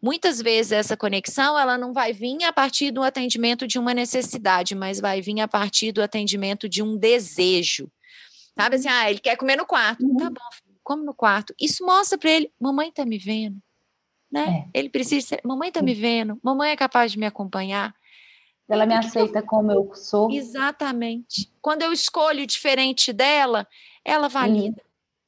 Muitas vezes essa conexão ela não vai vir a partir do atendimento de uma necessidade, mas vai vir a partir do atendimento de um desejo. Sabe assim, ah, ele quer comer no quarto. Tá uhum. Tá bom, come no quarto. Isso mostra para ele, mamãe tá me vendo né? É. Ele precisa ser, mamãe tá me vendo, mamãe é capaz de me acompanhar. Ela me aceita eu... como eu sou. Exatamente. Quando eu escolho diferente dela, ela valida.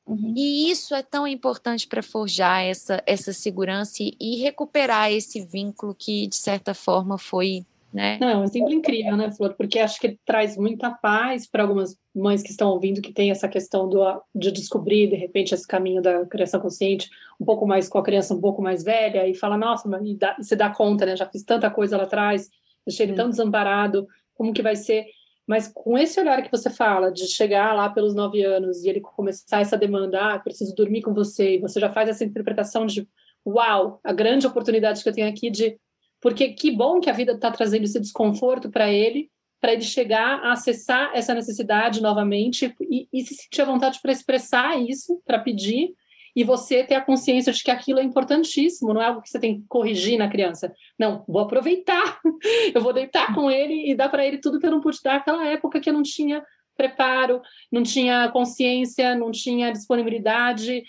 Uhum. uhum. E isso é tão importante para forjar essa, essa segurança e, e recuperar esse vínculo que, de certa forma, foi Né? Não, é um exemplo incrível, né, Flor? Porque acho que ele traz muita paz para algumas mães que estão ouvindo que tem essa questão do, de descobrir, de repente, esse caminho da criação consciente um pouco mais com a criança um pouco mais velha e fala, nossa, e, dá, e se dá conta, né? Já fiz tanta coisa lá atrás, deixei ele tão desamparado, como que vai ser? Mas com esse olhar que você fala, de chegar lá pelos nove anos e ele começar essa demanda, ah, preciso dormir com você, e você já faz essa interpretação de, uau, a grande oportunidade que eu tenho aqui de porque que bom que a vida está trazendo esse desconforto para ele, para ele chegar a acessar essa necessidade novamente e, e se sentir à vontade para expressar isso, para pedir, e você ter a consciência de que aquilo é importantíssimo, não é algo que você tem que corrigir na criança. Não, vou aproveitar, eu vou deitar com ele e dar para ele tudo que eu não pude dar naquela época que eu não tinha preparo, não tinha consciência, não tinha disponibilidade,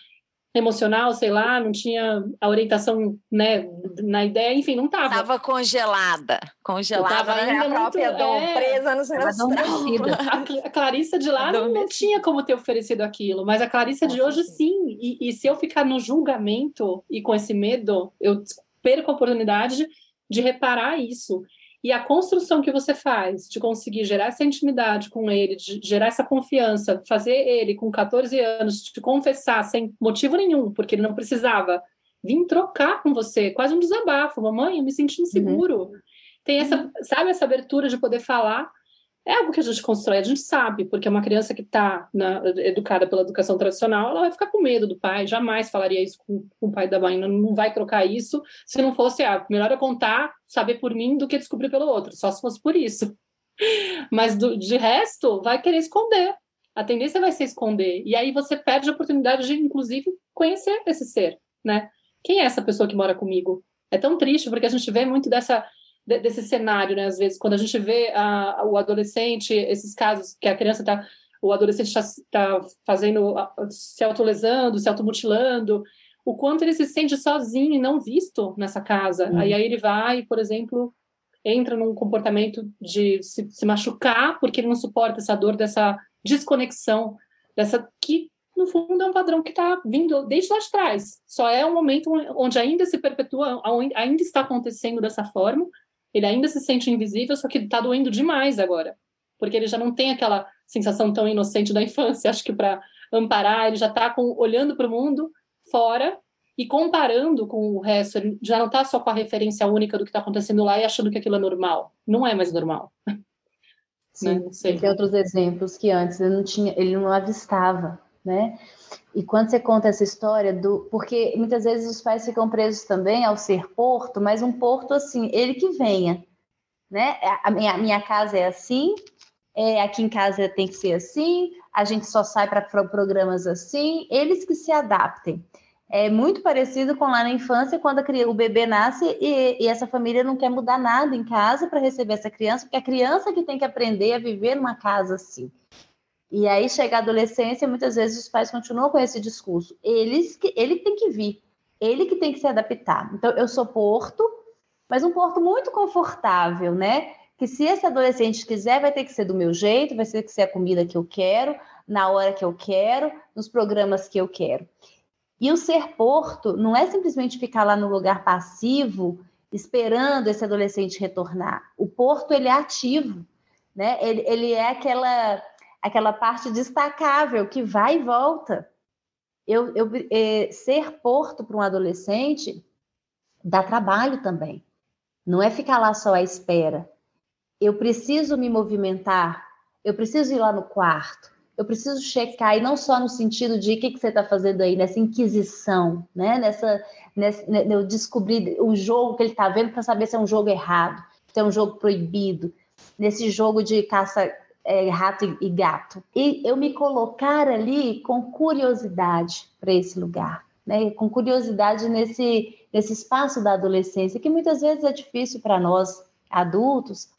emocional, sei lá, não tinha a orientação, né, na ideia, enfim, não estava. Estava congelada, congelada, né, a própria muito, dor, é, presa no seu a, a Clarissa de lá não, não, tinha como ter oferecido aquilo, mas a Clarissa de hoje sim, e, e se eu ficar no julgamento e com esse medo, eu perco a oportunidade de reparar isso. E a construção que você faz de conseguir gerar essa intimidade com ele, de gerar essa confiança, fazer ele com 14 anos te confessar sem motivo nenhum, porque ele não precisava, vir trocar com você, quase um desabafo. Mamãe, eu me senti inseguro. Uhum. Tem essa, sabe, essa abertura de poder falar é algo que a gente constrói, a gente sabe, porque uma criança que está educada pela educação tradicional, ela vai ficar com medo do pai, jamais falaria isso com, com o pai da mãe, não, não, vai trocar isso se não fosse, ah, melhor eu contar, saber por mim do que descobrir pelo outro, só se fosse por isso. Mas do, de resto, vai querer esconder. A tendência vai ser esconder. E aí você perde a oportunidade de, inclusive, conhecer esse ser, né? Quem é essa pessoa que mora comigo? É tão triste, porque a gente vê muito dessa desse cenário, né? Às vezes, quando a gente vê a, o adolescente, esses casos que a criança está, o adolescente está tá fazendo, se autolesando, se automutilando, o quanto ele se sente sozinho e não visto nessa casa. Uhum. Aí, aí ele vai, por exemplo, entra num comportamento de se, se machucar porque ele não suporta essa dor, dessa desconexão, dessa que no fundo é um padrão que está vindo desde lá de trás. Só é um momento onde ainda se perpetua, ainda está acontecendo dessa forma, ele ainda se sente invisível, só que está doendo demais agora, porque ele já não tem aquela sensação tão inocente da infância. Acho que para amparar, ele já está olhando para o mundo fora e comparando com o resto. Ele já não está só com a referência única do que está acontecendo lá e achando que aquilo é normal. Não é mais normal. Sim, né? tem outros exemplos que antes ele não tinha, ele não avistava, né? E quando você conta essa história do. Porque muitas vezes os pais ficam presos também ao ser porto, mas um porto assim, ele que venha. Né? A minha, minha casa é assim, é, aqui em casa tem que ser assim, a gente só sai para programas assim, eles que se adaptem. É muito parecido com lá na infância, quando a, o bebê nasce e, e essa família não quer mudar nada em casa para receber essa criança, porque a criança que tem que aprender a viver numa casa assim. E aí chega a adolescência, muitas vezes os pais continuam com esse discurso. Eles que, ele tem que vir, ele que tem que se adaptar. Então, eu sou porto, mas um porto muito confortável, né? Que se esse adolescente quiser, vai ter que ser do meu jeito, vai ter que ser a comida que eu quero, na hora que eu quero, nos programas que eu quero. E o ser porto não é simplesmente ficar lá no lugar passivo, esperando esse adolescente retornar. O porto, ele é ativo, né? Ele, ele é aquela aquela parte destacável que vai e volta. Eu, eu é, ser porto para um adolescente dá trabalho também. Não é ficar lá só à espera. Eu preciso me movimentar, eu preciso ir lá no quarto, eu preciso checar, e não só no sentido de o que, que você está fazendo aí, nessa inquisição, né? nessa, nessa eu descobrir o jogo que ele está vendo para saber se é um jogo errado, se é um jogo proibido, nesse jogo de caça é, rato e gato. E eu me colocar ali com curiosidade para esse lugar, né? com curiosidade nesse, nesse espaço da adolescência, que muitas vezes é difícil para nós adultos,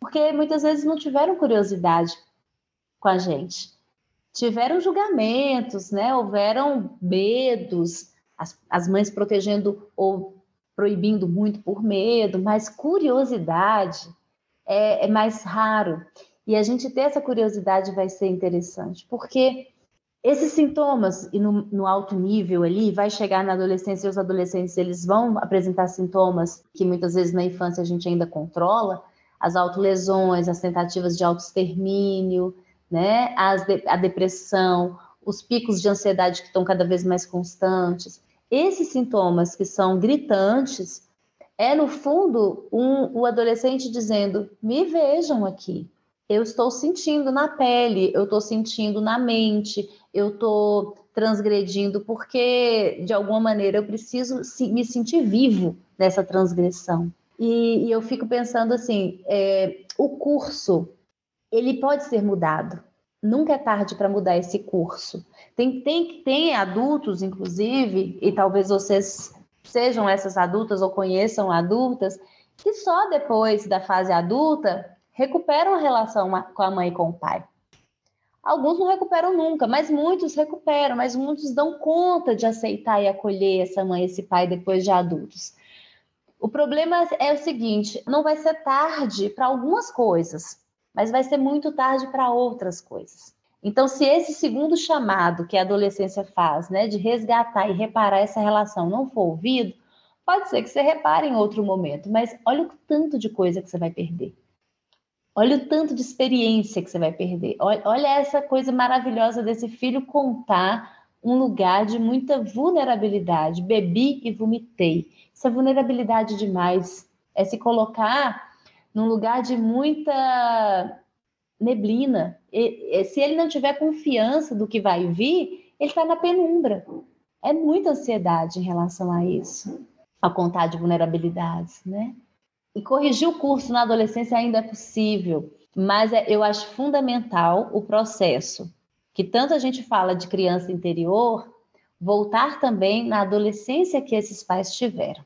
porque muitas vezes não tiveram curiosidade com a gente. Tiveram julgamentos, né? houveram medos, as, as mães protegendo ou proibindo muito por medo, mas curiosidade é, é mais raro. E a gente ter essa curiosidade vai ser interessante, porque esses sintomas e no, no, alto nível ali vai chegar na adolescência e os adolescentes eles vão apresentar sintomas que muitas vezes na infância a gente ainda controla, as autolesões, as tentativas de autoextermínio, né, as de, a depressão, os picos de ansiedade que estão cada vez mais constantes. Esses sintomas que são gritantes é, no fundo, um, o adolescente dizendo: me vejam aqui, eu estou sentindo na pele, eu estou sentindo na mente, eu estou transgredindo porque, de alguma maneira, eu preciso me sentir vivo nessa transgressão. E, e eu fico pensando assim, é, o curso, ele pode ser mudado. Nunca é tarde para mudar esse curso. Tem, tem, tem adultos, inclusive, e talvez vocês sejam essas adultas ou conheçam adultas, que só depois da fase adulta recuperam a relação com a mãe e com o pai. Alguns não recuperam nunca, mas muitos recuperam, mas muitos dão conta de aceitar e acolher essa mãe esse pai depois de adultos. O problema é o seguinte: não vai ser tarde para algumas coisas, mas vai ser muito tarde para outras coisas. Então, se esse segundo chamado que a adolescência faz, né, de resgatar e reparar essa relação, não for ouvido, pode ser que você repare em outro momento, mas olha o tanto de coisa que você vai perder. Olha o tanto de experiência que você vai perder. Olha essa coisa maravilhosa desse filho contar um lugar de muita vulnerabilidade. Bebi e vomitei. Isso é vulnerabilidade demais. É se colocar num lugar de muita neblina. E, se ele não tiver confiança do que vai vir, ele está na penumbra. É muita ansiedade em relação a isso, a contar de vulnerabilidades, né? E corrigir o curso na adolescência ainda é possível, mas é, eu acho fundamental o processo, que tanto a gente fala de criança interior, voltar também na adolescência que esses pais tiveram.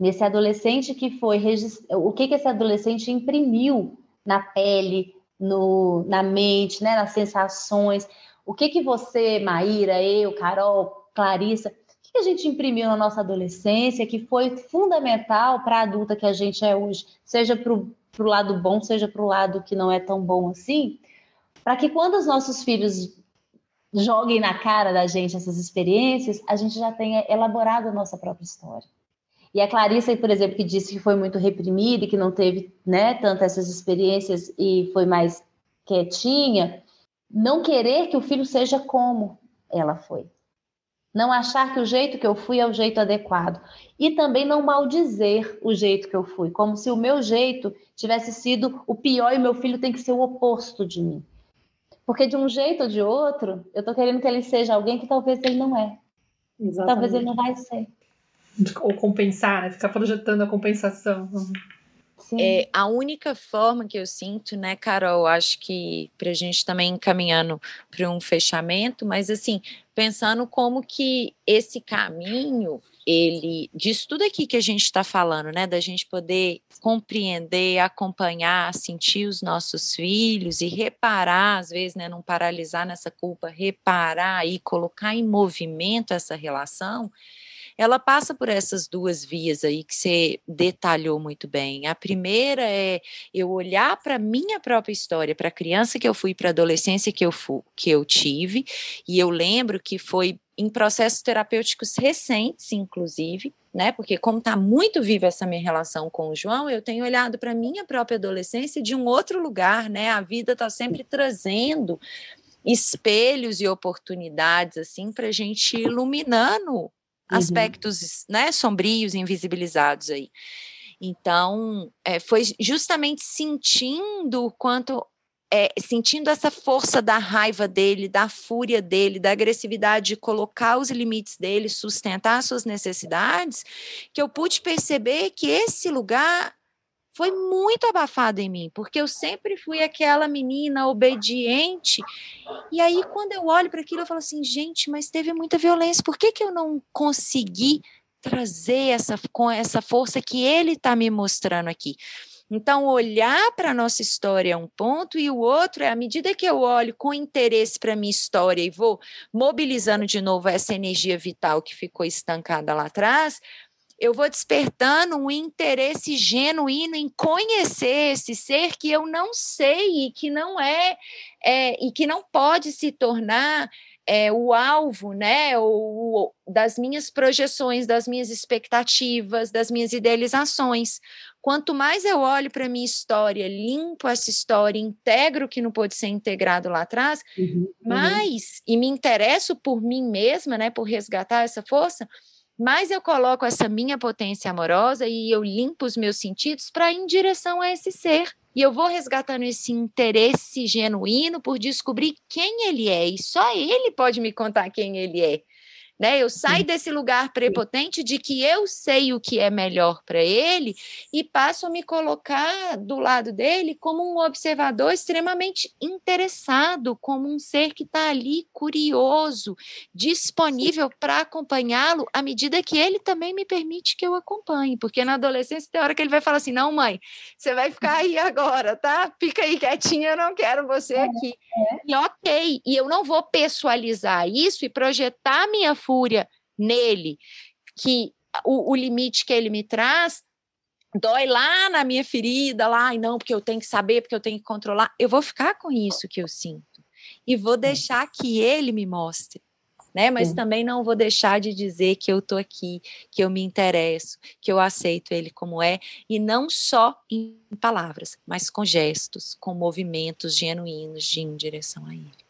Nesse adolescente que foi o que, que esse adolescente imprimiu na pele, no, na mente, né, nas sensações. O que que você, Maíra, eu, Carol, Clarissa, que a gente imprimiu na nossa adolescência que foi fundamental para a adulta que a gente é hoje, seja para o lado bom, seja para o lado que não é tão bom assim, para que quando os nossos filhos joguem na cara da gente essas experiências, a gente já tenha elaborado a nossa própria história. E a Clarissa, por exemplo, que disse que foi muito reprimida e que não teve né, tanto essas experiências e foi mais quietinha, não querer que o filho seja como ela foi. Não achar que o jeito que eu fui é o jeito adequado. E também não maldizer o jeito que eu fui, como se o meu jeito tivesse sido o pior e meu filho tem que ser o oposto de mim. Porque de um jeito ou de outro, eu estou querendo que ele seja alguém que talvez ele não é. Exatamente. Talvez ele não vai ser. Ou compensar, né? Ficar projetando a compensação. É, a única forma que eu sinto, né, Carol, acho que para a gente também encaminhando para um fechamento, mas assim, pensando como que esse caminho, ele, disso tudo aqui que a gente está falando, né, da gente poder compreender, acompanhar, sentir os nossos filhos e reparar, às vezes, né, não paralisar nessa culpa, reparar e colocar em movimento essa relação, ela passa por essas duas vias aí que você detalhou muito bem. A primeira é eu olhar para minha própria história, para a criança que eu fui, para a adolescência que eu fui, que eu tive, e eu lembro que foi em processos terapêuticos recentes, inclusive, né? Porque como está muito viva essa minha relação com o João, eu tenho olhado para a minha própria adolescência de um outro lugar, né? A vida está sempre trazendo espelhos e oportunidades assim para a gente iluminando Uhum. aspectos né, sombrios, invisibilizados aí. Então, é, foi justamente sentindo quanto é, sentindo essa força da raiva dele, da fúria dele, da agressividade de colocar os limites dele, sustentar suas necessidades, que eu pude perceber que esse lugar foi muito abafado em mim, porque eu sempre fui aquela menina obediente. E aí, quando eu olho para aquilo, eu falo assim, gente, mas teve muita violência, por que, que eu não consegui trazer essa, com essa força que ele está me mostrando aqui? Então, olhar para a nossa história é um ponto, e o outro é, à medida que eu olho com interesse para a minha história e vou mobilizando de novo essa energia vital que ficou estancada lá atrás, eu vou despertando um interesse genuíno em conhecer esse ser que eu não sei e que não é, é e que não pode se tornar é, o alvo, né, o, das minhas projeções, das minhas expectativas, das minhas idealizações, Quanto mais eu olho para minha história, limpo essa história, integro o que não pôde ser integrado lá atrás, uhum, uhum. mais e me interesso por mim mesma, né, por resgatar essa força, mais eu coloco essa minha potência amorosa e eu limpo os meus sentidos para ir em direção a esse ser. E eu vou resgatando esse interesse genuíno por descobrir quem ele é, e só ele pode me contar quem ele é. Né? Eu saio desse lugar prepotente de que eu sei o que é melhor para ele e passo a me colocar do lado dele como um observador extremamente interessado, como um ser que está ali curioso, disponível para acompanhá-lo à medida que ele também me permite que eu acompanhe. Porque na adolescência tem hora que ele vai falar assim: não, mãe, você vai ficar aí agora, tá? Fica aí quietinha, eu não quero você é, aqui. É. E ok, e eu não vou pessoalizar isso e projetar minha fúria nele, que o, o limite que ele me traz dói lá na minha ferida, lá, e não, porque eu tenho que saber, porque eu tenho que controlar. Eu vou ficar com isso que eu sinto e vou deixar que ele me mostre. Né? Mas Sim. também não vou deixar de dizer que eu tô aqui, que eu me interesso, que eu aceito ele como é, e não só em palavras, mas com gestos, com movimentos genuínos de ir em direção a ele.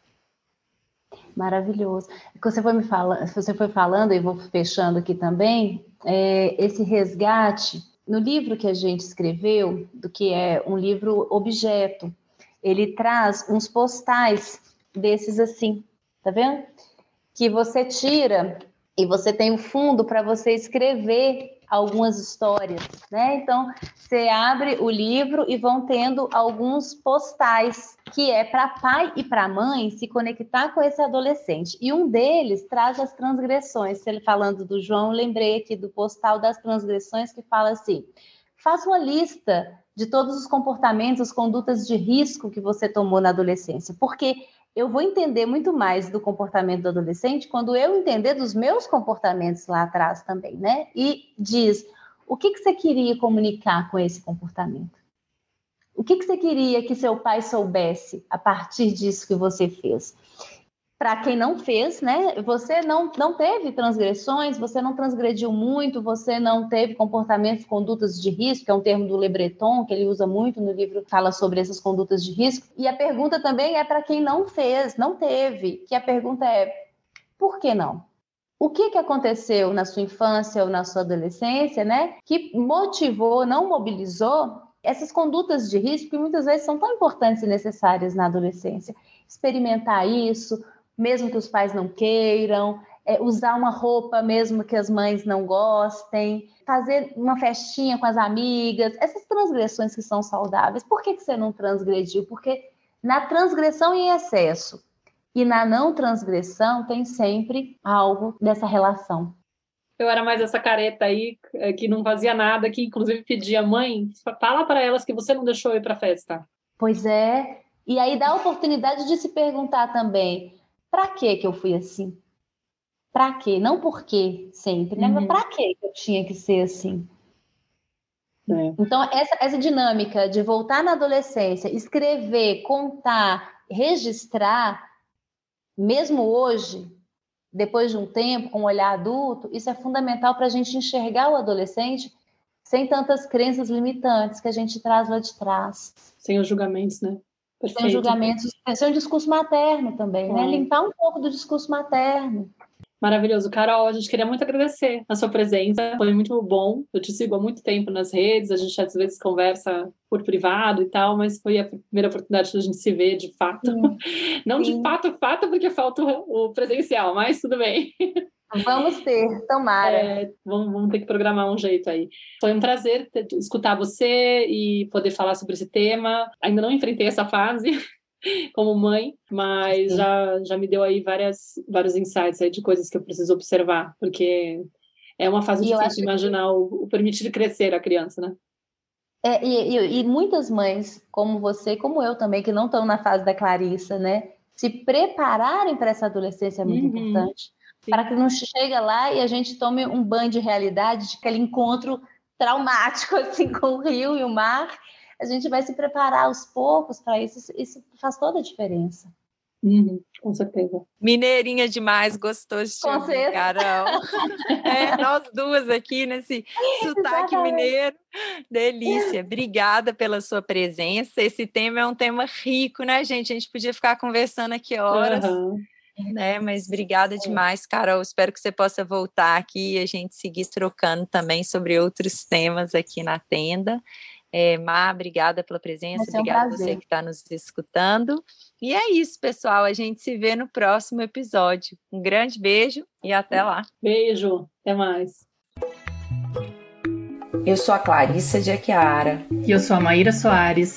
Maravilhoso. Você foi me falando, você foi falando e vou fechando aqui também é, esse resgate no livro que a gente escreveu, do que é um livro objeto. Ele traz uns postais desses assim, tá vendo? Que você tira e você tem o um fundo para você escrever algumas histórias, né? Então, você abre o livro e vão tendo alguns postais, que é para pai e para mãe se conectar com esse adolescente. E um deles traz as transgressões. Ele falando do João, lembrei aqui do postal das transgressões que fala assim: faça uma lista de todos os comportamentos, condutas de risco que você tomou na adolescência, porque eu vou entender muito mais do comportamento do adolescente quando eu entender dos meus comportamentos lá atrás também, né? E diz, o que, que você queria comunicar com esse comportamento? O que, que você queria que seu pai soubesse a partir disso que você fez? Para quem não fez, né? Você não, não teve transgressões, você não transgrediu muito, você não teve comportamentos, condutas de risco, que é um termo do Le Breton, que ele usa muito no livro, fala sobre essas condutas de risco. E a pergunta também é para quem não fez, não teve, que a pergunta é: por que não? O que, que aconteceu na sua infância ou na sua adolescência, né? Que motivou, não mobilizou essas condutas de risco que muitas vezes são tão importantes e necessárias na adolescência. Experimentar isso, mesmo que os pais não queiram, é, usar uma roupa mesmo que as mães não gostem, fazer uma festinha com as amigas, essas transgressões que são saudáveis. Por que, que você não transgrediu? Porque na transgressão em excesso e na não transgressão tem sempre algo dessa relação. Eu era mais essa careta aí é, que não fazia nada, que inclusive pedia mãe, fala para elas que você não deixou eu ir para festa. Pois é. E aí dá a oportunidade de se perguntar também: para que que eu fui assim? Para quê? Não por quê sempre, né? Uhum. Mas para que eu tinha que ser assim? É. Então, essa, essa dinâmica de voltar na adolescência, escrever, contar, registrar, mesmo hoje, depois de um tempo, com um olhar adulto, isso é fundamental para a gente enxergar o adolescente sem tantas crenças limitantes que a gente traz lá de trás. Sem os julgamentos, né? Perfeito. Sem julgamentos, um discurso materno também, né? Limpar um pouco do discurso materno. Maravilhoso. Carol, a gente queria muito agradecer a sua presença. Foi muito bom. Eu te sigo há muito tempo nas redes, a gente às vezes conversa por privado e tal, mas foi a primeira oportunidade da gente se ver de fato. Sim. Não Sim. de fato, fato, porque falta o presencial, mas tudo bem. Vamos ter, tomara. É, vamos, vamos, ter que programar um jeito aí. Foi um prazer ter, escutar você e poder falar sobre esse tema. Ainda não enfrentei essa fase como mãe, mas já, já me deu aí várias, vários insights aí de coisas que eu preciso observar, porque é uma fase e difícil de imaginar que... o, o permitir crescer a criança, né? É, e, e, e, muitas mães, como você, como eu também, que não estão na fase da Clarissa, né? Se prepararem para essa adolescência é muito uhum. importante para que não chegue lá e a gente tome um banho de realidade, de aquele encontro traumático assim com o rio e o mar. A gente vai se preparar aos poucos para isso, isso faz toda a diferença. Uhum, com certeza. Mineirinha demais, gostoso de te ouvir, Carol. é, nós duas aqui nesse sotaque mineiro. Delícia. Obrigada pela sua presença. Esse tema é um tema rico, né, gente? A gente podia ficar conversando aqui horas. Uhum. Né, mas obrigada demais, Carol. Espero que você possa voltar aqui e a gente seguir trocando também sobre outros temas aqui na tenda. É, Má, obrigada pela presença, é um obrigada a você que está nos escutando. E é isso, pessoal. A gente se vê no próximo episódio. Um grande beijo e até lá. Beijo, até mais. Eu sou a Clarissa de Aquiara. E eu sou a Maíra Soares.